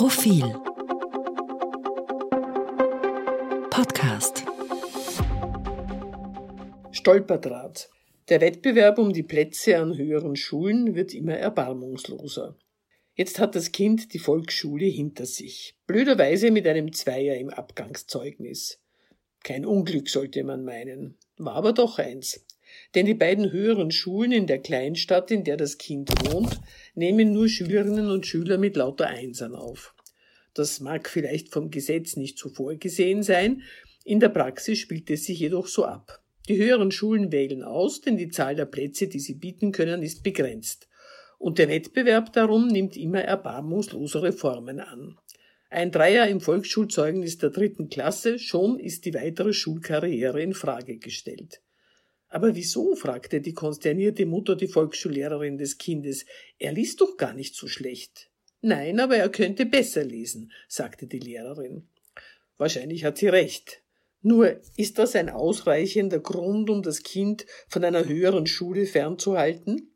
Profil Podcast Stolperdraht. Der Wettbewerb um die Plätze an höheren Schulen wird immer erbarmungsloser. Jetzt hat das Kind die Volksschule hinter sich. Blöderweise mit einem Zweier im Abgangszeugnis. Kein Unglück sollte man meinen. War aber doch eins. Denn die beiden höheren Schulen in der Kleinstadt, in der das Kind wohnt, nehmen nur Schülerinnen und Schüler mit lauter Einsern auf. Das mag vielleicht vom Gesetz nicht so vorgesehen sein, in der Praxis spielt es sich jedoch so ab. Die höheren Schulen wählen aus, denn die Zahl der Plätze, die sie bieten können, ist begrenzt. Und der Wettbewerb darum nimmt immer erbarmungslosere Formen an. Ein Dreier im Volksschulzeugnis der dritten Klasse, schon ist die weitere Schulkarriere in Frage gestellt. Aber wieso? fragte die konsternierte Mutter die Volksschullehrerin des Kindes. Er liest doch gar nicht so schlecht. Nein, aber er könnte besser lesen, sagte die Lehrerin. Wahrscheinlich hat sie recht. Nur ist das ein ausreichender Grund, um das Kind von einer höheren Schule fernzuhalten?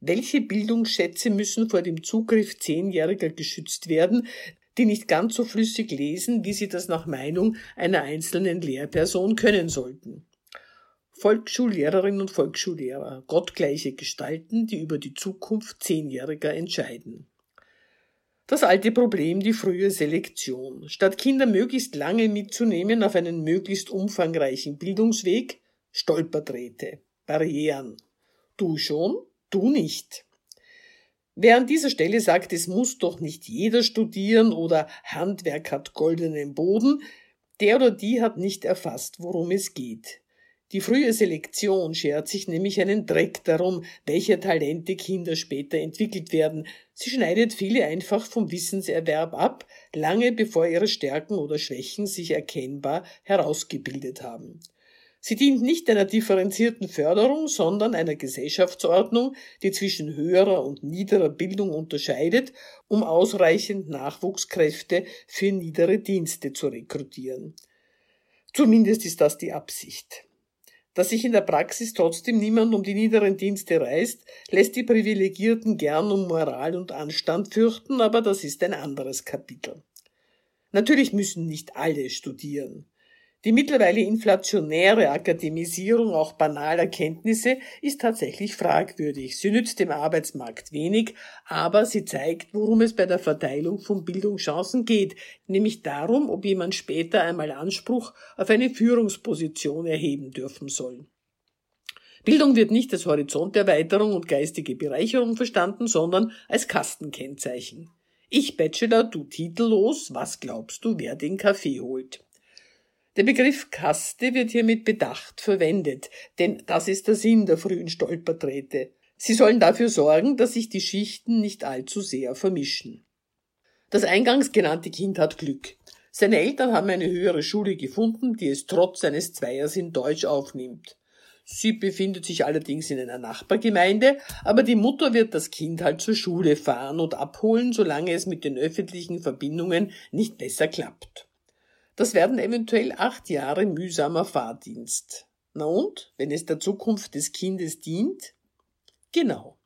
Welche Bildungsschätze müssen vor dem Zugriff Zehnjähriger geschützt werden, die nicht ganz so flüssig lesen, wie sie das nach Meinung einer einzelnen Lehrperson können sollten? Volksschullehrerinnen und Volksschullehrer, gottgleiche Gestalten, die über die Zukunft Zehnjähriger entscheiden. Das alte Problem, die frühe Selektion. Statt Kinder möglichst lange mitzunehmen auf einen möglichst umfangreichen Bildungsweg, Stolperdrähte, Barrieren. Du schon, du nicht. Wer an dieser Stelle sagt, es muss doch nicht jeder studieren oder Handwerk hat goldenen Boden, der oder die hat nicht erfasst, worum es geht. Die frühe Selektion schert sich nämlich einen Dreck darum, welche Talente Kinder später entwickelt werden. Sie schneidet viele einfach vom Wissenserwerb ab, lange bevor ihre Stärken oder Schwächen sich erkennbar herausgebildet haben. Sie dient nicht einer differenzierten Förderung, sondern einer Gesellschaftsordnung, die zwischen höherer und niederer Bildung unterscheidet, um ausreichend Nachwuchskräfte für niedere Dienste zu rekrutieren. Zumindest ist das die Absicht. Dass sich in der Praxis trotzdem niemand um die niederen Dienste reißt, lässt die Privilegierten gern um Moral und Anstand fürchten, aber das ist ein anderes Kapitel. Natürlich müssen nicht alle studieren. Die mittlerweile inflationäre Akademisierung auch banaler Kenntnisse ist tatsächlich fragwürdig. Sie nützt dem Arbeitsmarkt wenig, aber sie zeigt, worum es bei der Verteilung von Bildungschancen geht, nämlich darum, ob jemand später einmal Anspruch auf eine Führungsposition erheben dürfen soll. Bildung wird nicht als Horizonterweiterung und geistige Bereicherung verstanden, sondern als Kastenkennzeichen. Ich Bachelor, du titellos, was glaubst du, wer den Kaffee holt? Der Begriff Kaste wird hier mit Bedacht verwendet, denn das ist der Sinn der frühen Stolperträte. Sie sollen dafür sorgen, dass sich die Schichten nicht allzu sehr vermischen. Das eingangs genannte Kind hat Glück. Seine Eltern haben eine höhere Schule gefunden, die es trotz seines Zweiers in Deutsch aufnimmt. Sie befindet sich allerdings in einer Nachbargemeinde, aber die Mutter wird das Kind halt zur Schule fahren und abholen, solange es mit den öffentlichen Verbindungen nicht besser klappt. Das werden eventuell acht Jahre mühsamer Fahrdienst. Na und, wenn es der Zukunft des Kindes dient? Genau.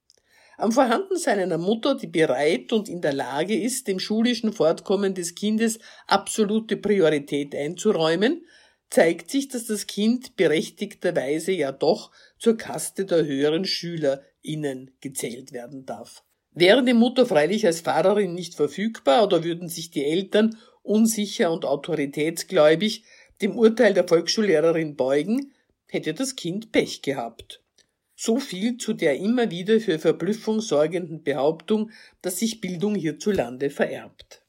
Am Vorhandensein einer Mutter, die bereit und in der Lage ist, dem schulischen Fortkommen des Kindes absolute Priorität einzuräumen, zeigt sich, dass das Kind berechtigterweise ja doch zur Kaste der höheren SchülerInnen gezählt werden darf. Wäre die Mutter freilich als Fahrerin nicht verfügbar oder würden sich die Eltern unsicher und autoritätsgläubig dem Urteil der Volksschullehrerin beugen, hätte das Kind Pech gehabt. So viel zu der immer wieder für Verblüffung sorgenden Behauptung, dass sich Bildung hierzulande vererbt.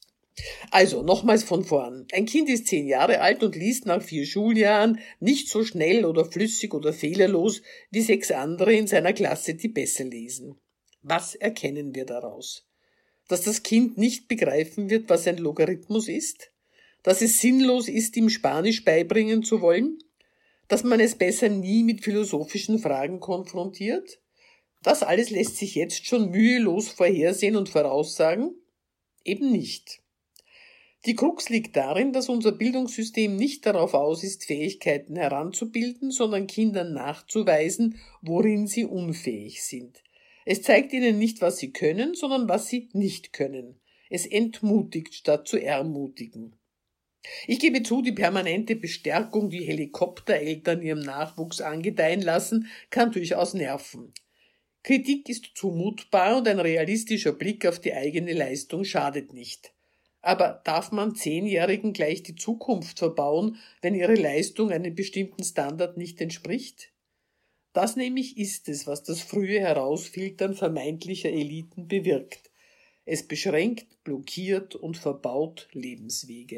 Also, nochmals von vorn. Ein Kind ist zehn Jahre alt und liest nach vier Schuljahren nicht so schnell oder flüssig oder fehlerlos wie sechs andere in seiner Klasse, die besser lesen. Was erkennen wir daraus? Dass das Kind nicht begreifen wird, was ein Logarithmus ist, dass es sinnlos ist, ihm Spanisch beibringen zu wollen, dass man es besser nie mit philosophischen Fragen konfrontiert. Das alles lässt sich jetzt schon mühelos vorhersehen und voraussagen? Eben nicht. Die Krux liegt darin, dass unser Bildungssystem nicht darauf aus ist, Fähigkeiten heranzubilden, sondern Kindern nachzuweisen, worin sie unfähig sind. Es zeigt ihnen nicht, was sie können, sondern was sie nicht können. Es entmutigt statt zu ermutigen. Ich gebe zu, die permanente Bestärkung, die Helikoptereltern ihrem Nachwuchs angedeihen lassen, kann durchaus nerven. Kritik ist zumutbar und ein realistischer Blick auf die eigene Leistung schadet nicht. Aber darf man Zehnjährigen gleich die Zukunft verbauen, wenn ihre Leistung einem bestimmten Standard nicht entspricht? Das nämlich ist es, was das frühe Herausfiltern vermeintlicher Eliten bewirkt. Es beschränkt, blockiert und verbaut Lebenswege.